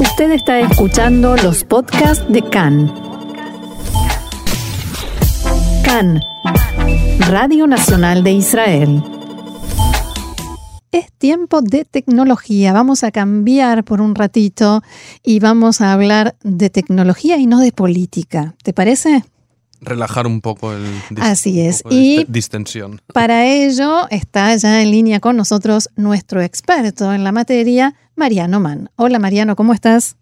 Usted está escuchando los podcasts de CAN. CAN, Radio Nacional de Israel. Es tiempo de tecnología. Vamos a cambiar por un ratito y vamos a hablar de tecnología y no de política. ¿Te parece? Relajar un poco el Así es. y distensión. Para ello está ya en línea con nosotros nuestro experto en la materia, Mariano Mann. Hola Mariano, ¿cómo estás?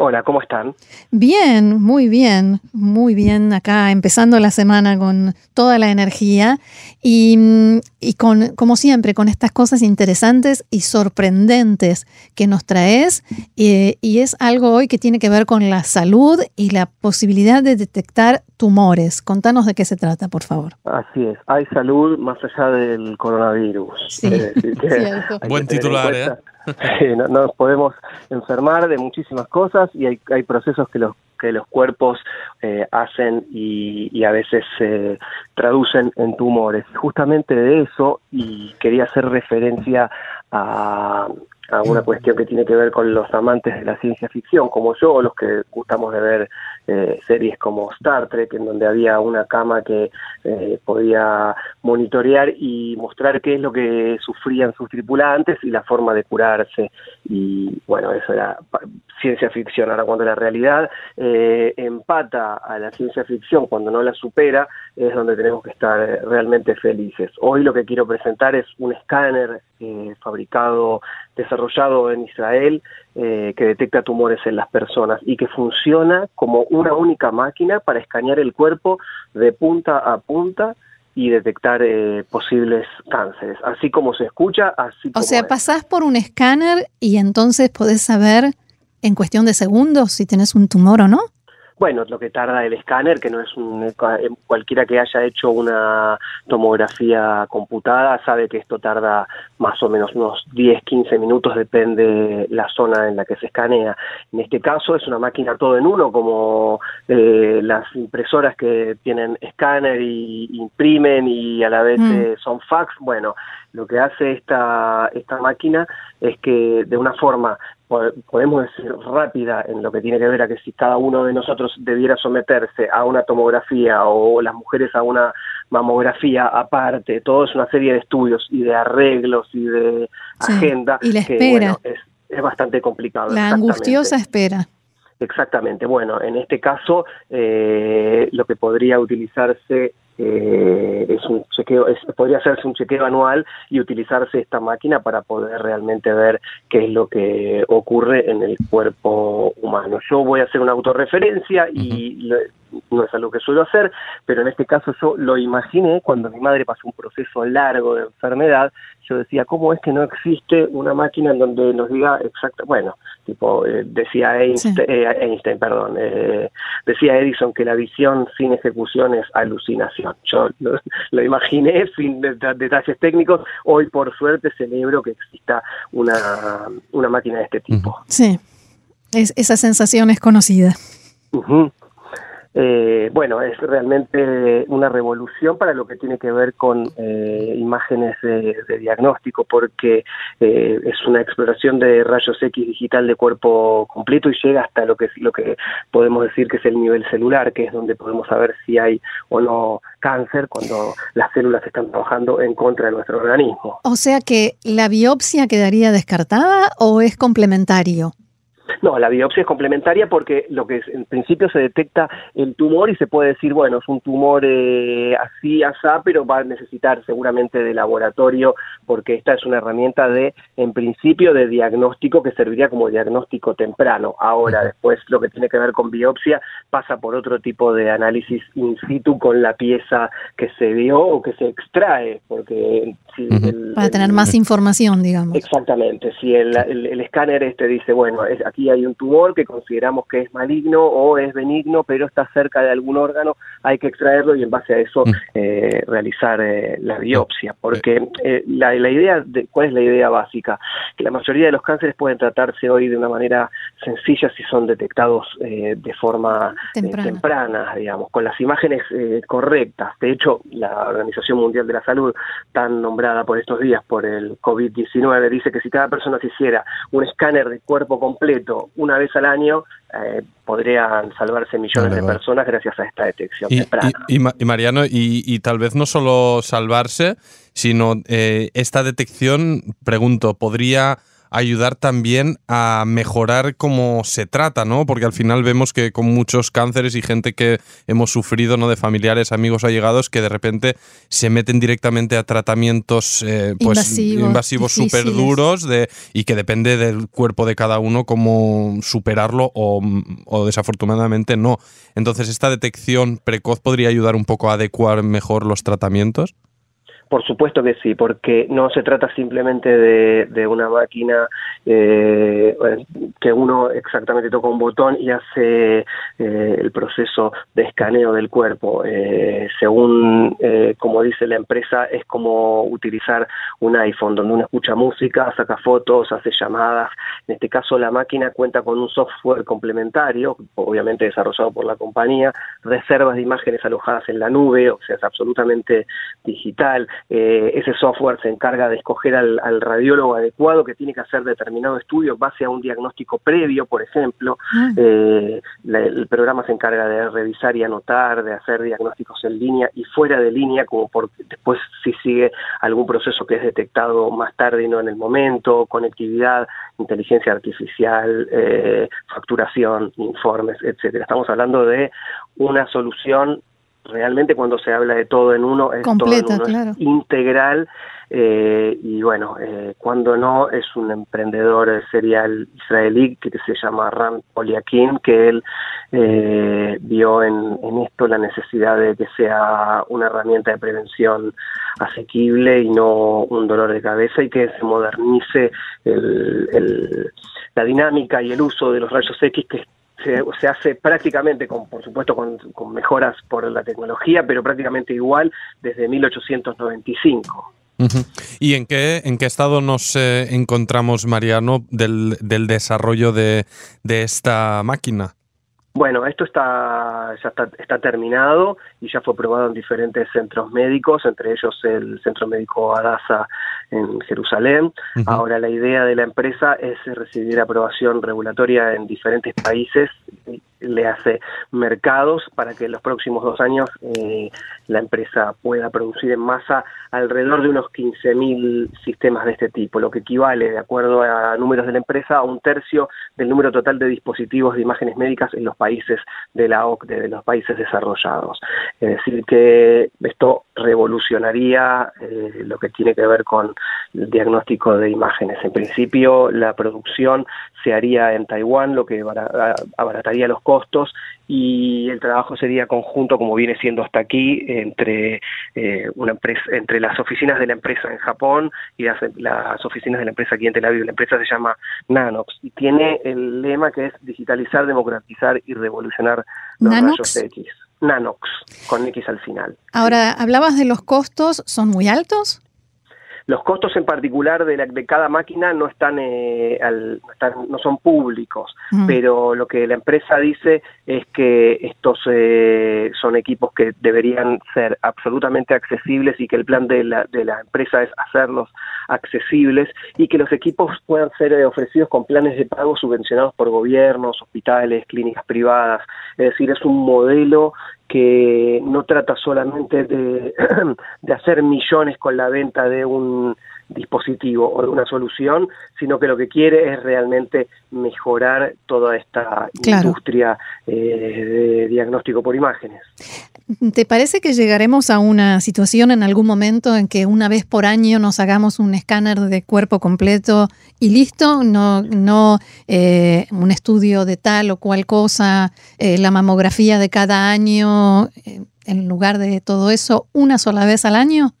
Hola, ¿cómo están? Bien, muy bien, muy bien. Acá empezando la semana con toda la energía y, con, como siempre, con estas cosas interesantes y sorprendentes que nos traes. y es algo hoy que tiene que ver con la salud y la posibilidad de detectar tumores. Contanos de qué se trata, por favor. Así es, hay salud más allá del coronavirus. Sí, Buen titular, ¿eh? no, nos podemos enfermar de muchísimas cosas y hay, hay procesos que los que los cuerpos eh, hacen y, a veces se traducen en tumores. Justamente de eso, y quería hacer referencia a, a una cuestión que tiene que ver con los amantes de la ciencia ficción, como yo, o los que gustamos de ver eh, series como Star Trek, en donde había una cama que eh, podía monitorear y mostrar qué es lo que sufrían sus tripulantes y la forma de curarse. Y bueno, eso era ciencia ficción. Ahora, cuando la realidad eh, empata a la ciencia ficción, cuando no la supera, es donde tenemos que estar realmente felices. Hoy lo que quiero presentar es un escáner fabricado, desarrollado en Israel, que detecta tumores en las personas y que funciona como una única máquina para escanear el cuerpo de punta a punta y detectar eh, posibles cánceres. Así como se escucha, así O sea, pasás por un escáner y entonces podés saber en cuestión de segundos si tenés un tumor o no. Bueno, lo que tarda el escáner, que no es un, eh, cualquiera que haya hecho una tomografía computada sabe que esto tarda más o menos unos 10, 15 minutos, depende la zona en la que se escanea. En este caso es una máquina todo en uno, como eh, las impresoras que tienen escáner y imprimen y a la vez mm. eh, son fax. Bueno, lo que hace esta, esta máquina es que de una forma podemos decir rápida en lo que tiene que ver a que si cada uno de nosotros debiera someterse a una tomografía o las mujeres a una mamografía aparte, todo es una serie de estudios y de arreglos y de agenda y la espera. es, es bastante complicado. La angustiosa espera. Exactamente. Bueno, en este caso eh, lo que podría utilizarse eh, es un chequeo, es, podría hacerse un chequeo anual y utilizarse esta máquina para poder realmente ver qué es lo que ocurre en el cuerpo humano. Yo voy a hacer una autorreferencia y no es algo que suelo hacer, pero en este caso yo lo imaginé cuando mi madre pasó un proceso largo de enfermedad, yo decía, ¿cómo es que no existe una máquina en donde nos diga exacto, bueno, tipo, eh, decía Einstein, eh, Einstein perdón, eh, decía Edison que la visión sin ejecución es alucinación. Yo lo, imaginé sin detalles técnicos, hoy por suerte celebro que exista una, una máquina de este tipo. Sí, es, esa sensación es conocida. Eh, bueno, es realmente una revolución para lo que tiene que ver con eh, imágenes de, diagnóstico, porque eh, es una exploración de rayos X digital de cuerpo completo y llega hasta lo que, lo que podemos decir que es el nivel celular, que es donde podemos saber si hay o no cáncer cuando las células están trabajando en contra de nuestro organismo. O sea que la biopsia quedaría descartada o es complementario? No, la biopsia es complementaria porque lo que en principio se detecta el tumor y se puede decir, bueno, es un tumor eh, así, asá, pero va a necesitar seguramente de laboratorio porque esta es una herramienta de, en principio, de diagnóstico que serviría como diagnóstico temprano. Ahora, después, lo que tiene que ver con biopsia pasa por otro tipo de análisis in situ con la pieza que se vio o que se extrae, porque... Si Para tener más información, digamos. Exactamente, si el, el, escáner este dice, bueno, es, aquí hay un tumor que consideramos que es maligno o es benigno, pero está cerca de algún órgano, hay que extraerlo y en base a eso mm. eh, realizar eh, la biopsia. Porque eh, la, idea, de, ¿cuál es la idea básica? Que la mayoría de los cánceres pueden tratarse hoy de una manera sencilla si son detectados de forma temprana. digamos, con las imágenes correctas. De hecho, la Organización Mundial de la Salud, tan nombrada por estos días por el COVID-19, dice que si cada persona se hiciera un escáner de cuerpo completo una vez al año eh, podrían salvarse millones de personas gracias a esta detección y, temprana. Y, Mariano, y, tal vez no solo salvarse, sino eh, esta detección, pregunto, ¿podría ayudar también a mejorar cómo se trata, ¿no? Porque al final vemos que con muchos cánceres y gente que hemos sufrido, ¿no? De familiares, amigos allegados, que de repente se meten directamente a tratamientos eh, pues, invasivos súper duros de, y que depende del cuerpo de cada uno cómo superarlo o, o desafortunadamente no. Entonces, ¿esta detección precoz podría ayudar un poco a adecuar mejor los tratamientos? Por supuesto que sí, porque no se trata simplemente de, una máquina eh, que uno exactamente toca un botón y hace eh, el proceso de escaneo del cuerpo. Eh, según como dice la empresa, es como utilizar un iPhone, donde uno escucha música, saca fotos, hace llamadas. En este caso, la máquina cuenta con un software complementario, obviamente desarrollado por la compañía, reservas de imágenes alojadas en la nube, o sea, es absolutamente digital eh, ese software se encarga de escoger al, radiólogo adecuado que tiene que hacer determinado estudio en base a un diagnóstico previo, por ejemplo. Ah. Eh, el programa se encarga de revisar y anotar, de hacer diagnósticos en línea y fuera de línea, como por, después si sigue algún proceso que es detectado más tarde y no en el momento, conectividad, inteligencia artificial, eh, facturación, informes, etcétera. Estamos hablando de una solución realmente cuando se habla de todo en uno es todo es integral eh, y bueno, eh, cuando no es un emprendedor serial israelí que se llama Ram Poliakin, que él eh, vio en, esto la necesidad de que sea una herramienta de prevención asequible y no un dolor de cabeza y que se modernice la dinámica y el uso de los rayos X que se, hace prácticamente, con, por supuesto con, mejoras por la tecnología, pero prácticamente igual desde 1895. ¿Y en qué, en qué estado nos eh, encontramos, Mariano, del, del desarrollo de, de esta máquina? Bueno, esto está, ya está, terminado y ya fue probado en diferentes centros médicos, entre ellos el Centro Médico Adasa en Jerusalén. Ahora la idea de la empresa es recibir aprobación regulatoria en diferentes países le hace mercados para que en los próximos dos años eh, la empresa pueda producir en masa alrededor de unos 15.000 sistemas de este tipo, lo que equivale, de acuerdo a números de la empresa, a un tercio del número total de dispositivos de imágenes médicas en los países de la OCDE, de los países desarrollados. Es decir, que esto revolucionaría eh, lo que tiene que ver con el diagnóstico de imágenes. En principio, la producción se haría en Taiwán, lo que abarataría los costos y el trabajo sería conjunto, como viene siendo hasta aquí, entre eh, una empresa, entre las oficinas de la empresa en Japón y las, oficinas de la empresa aquí en Tel Aviv. La empresa se llama Nanox y tiene el lema que es digitalizar, democratizar y revolucionar los rayos X. Nanox, con X al final. Ahora, hablabas de los costos, ¿son muy altos? Los costos en particular de, la, de cada máquina no están, eh, no, son públicos, pero lo que la empresa dice es que estos eh, son equipos que deberían ser absolutamente accesibles y que el plan de la, de la empresa es hacerlos accesibles y que los equipos puedan ser eh, ofrecidos con planes de pago subvencionados por gobiernos, hospitales, clínicas privadas. Es decir, es un modelo que no trata solamente de, de, hacer millones con la venta de un dispositivo o de una solución, sino que lo que quiere es realmente mejorar toda esta industria eh, de diagnóstico por imágenes. ¿Te parece que llegaremos a una situación en algún momento en que una vez por año nos hagamos un escáner de cuerpo completo y listo? No, no eh, un estudio de tal o cual cosa, eh, la mamografía de cada año, en lugar de todo eso, una sola vez al año?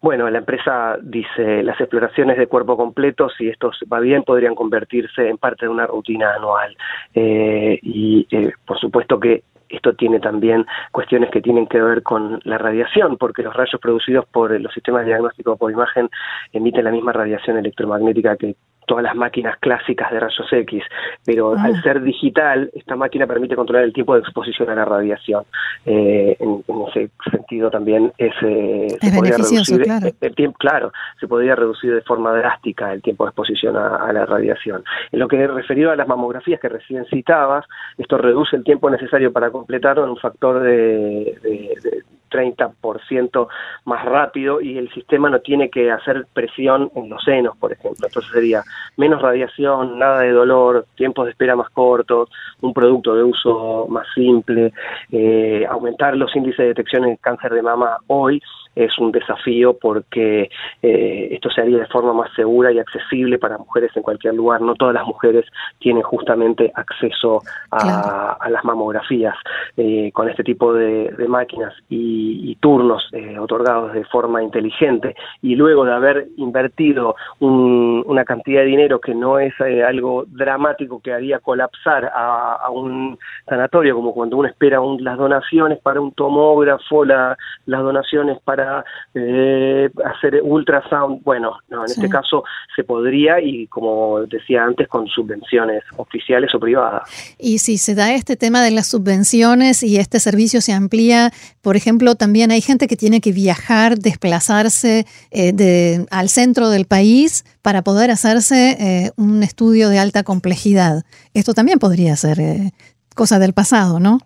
Bueno, la empresa dice las exploraciones de cuerpo completo, si esto va bien, podrían convertirse en parte de una rutina anual. Eh, y eh, por supuesto que esto tiene también cuestiones que tienen que ver con la radiación, porque los rayos producidos por los sistemas de diagnóstico por imagen emiten la misma radiación electromagnética que todas las máquinas clásicas de rayos X, pero Ah. al ser digital, esta máquina permite controlar el tiempo de exposición a la radiación. Eh, en, en ese sentido también es, eh, se Es podría beneficioso, reducir claro. el tiempo, claro, se podría reducir de forma drástica el tiempo de exposición a, a la radiación. En lo que referido a las mamografías que recién citabas, esto reduce el tiempo necesario para completarlo en un factor de, de- de 30% más rápido y el sistema no tiene que hacer presión en los senos, por ejemplo. Entonces sería menos radiación, nada de dolor, tiempos de espera más cortos, un producto de uso más simple, eh, aumentar los índices de detección en cáncer de mama hoy es un desafío porque eh, esto se haría de forma más segura y accesible para mujeres en cualquier lugar. No todas las mujeres tienen justamente acceso a, Claro. a las mamografías eh, con este tipo de, de máquinas y, y turnos eh, otorgados de forma inteligente y luego de haber invertido un- una cantidad de dinero que no es eh, algo dramático que haría colapsar a, a un sanatorio como cuando uno espera un- las donaciones para un tomógrafo, la- las donaciones para eh, hacer ultrasound. Bueno, no, en Sí. este caso se podría y como decía antes con subvenciones oficiales o privadas. Y si se da este tema de las subvenciones y este servicio se amplía, por ejemplo, también hay gente que tiene que viajar, desplazarse eh, de- al centro del país para poder hacerse eh, un estudio de alta complejidad. Esto también podría ser eh, cosa del pasado, ¿no?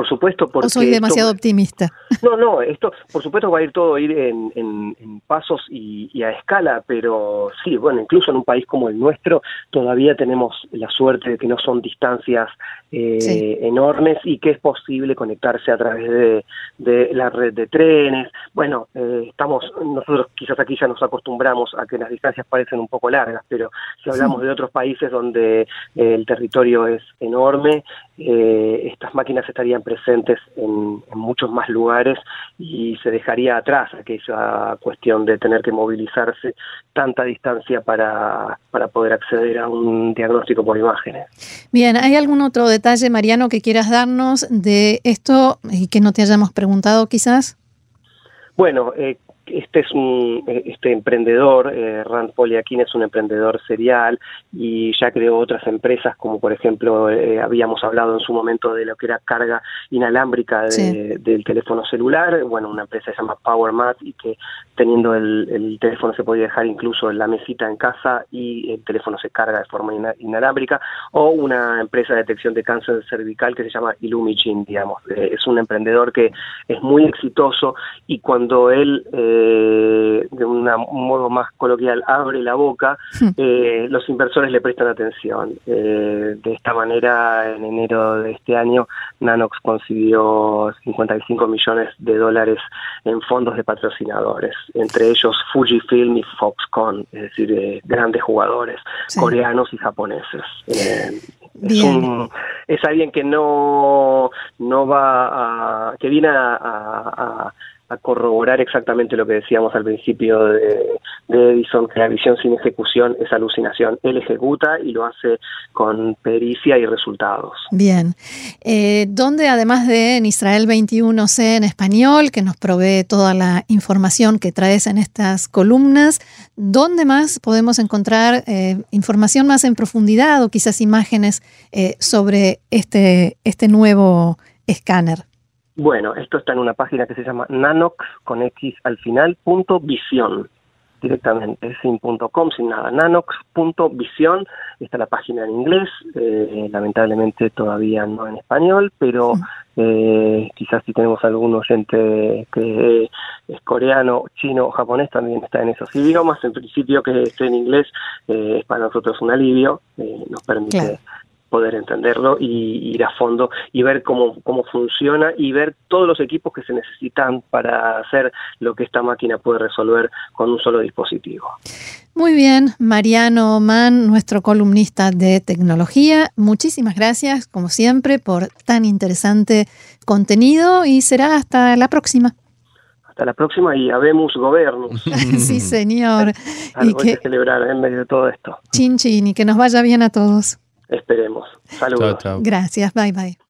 Por supuesto, porque ¿O soy esto- demasiado optimista? No, no, esto por supuesto va a ir todo a ir en, en- en pasos y, y a escala, pero sí, bueno, incluso en un país como el nuestro todavía tenemos la suerte de que no son distancias eh, Sí. enormes y que es posible conectarse a través de, de la red de trenes. Bueno, eh, estamos, nosotros quizás aquí ya nos acostumbramos a que las distancias parecen un poco largas, pero si hablamos de otros países donde eh, el territorio es enorme, eh, estas máquinas estarían presentes en, en muchos más lugares y se dejaría atrás aquella cuestión de tener que movilizarse tanta distancia para, para poder acceder a un diagnóstico por imágenes. Bien, ¿hay algún otro detalle, Mariano, que quieras darnos de esto y que no te hayamos preguntado quizás? Bueno, eh, este es un este emprendedor, eh, Rand Poliakin es un emprendedor serial y ya creó otras empresas como por ejemplo eh, habíamos hablado en su momento de lo que era carga inalámbrica de- Sí. del teléfono celular, bueno una empresa se llama PowerMat y que teniendo el, el teléfono se podía dejar incluso en la mesita en casa y el teléfono se carga de forma ina- inalámbrica o una empresa de detección de cáncer cervical que se llama Illumigene, digamos, Eh, es un emprendedor que es muy exitoso y cuando él eh, de una- un modo más coloquial abre la boca, eh, los inversores le prestan atención. Eh, de esta manera, en enero de este año, Nanox consiguió 55 millones de dólares en fondos de patrocinadores, entre ellos Fujifilm y Foxconn, es decir, eh, grandes jugadores Sí. coreanos y japoneses. Es, un- es alguien que no, no va a, que viene a, a- a- a corroborar exactamente lo que decíamos al principio de, Edison, que la visión sin ejecución es alucinación. Él ejecuta y lo hace con pericia y resultados. Bien. Eh, donde además de en Israel 21C en español, que nos provee toda la información que traes en estas columnas, ¿dónde más podemos encontrar eh, información más en profundidad o quizás imágenes eh, sobre este, este nuevo escáner? Bueno, esto está en una página que se llama nanox con x al final punto visión. Directamente sin punto com sin nada. Nanox.visión está la página en inglés. Eh, lamentablemente todavía no en español pero eh, quizás si tenemos algún oyente que es coreano chino o japonés también está en esos idiomas. En principio que esté en inglés eh, es para nosotros un alivio eh, nos permite Claro. Poder entenderlo y ir a fondo y ver cómo, cómo funciona y ver todos los equipos que se necesitan para hacer lo que esta máquina puede resolver con un solo dispositivo. Muy bien, Mariano Mann, nuestro columnista de tecnología, muchísimas gracias, como siempre, por tan interesante contenido y será hasta la próxima. Hasta la próxima y habemos gobiernos. sí, señor. Y Algo hay que que celebrar en medio de todo esto. chin chin y que nos vaya bien a todos. Esperemos. Saludos. Chao, chao. Gracias, bye bye.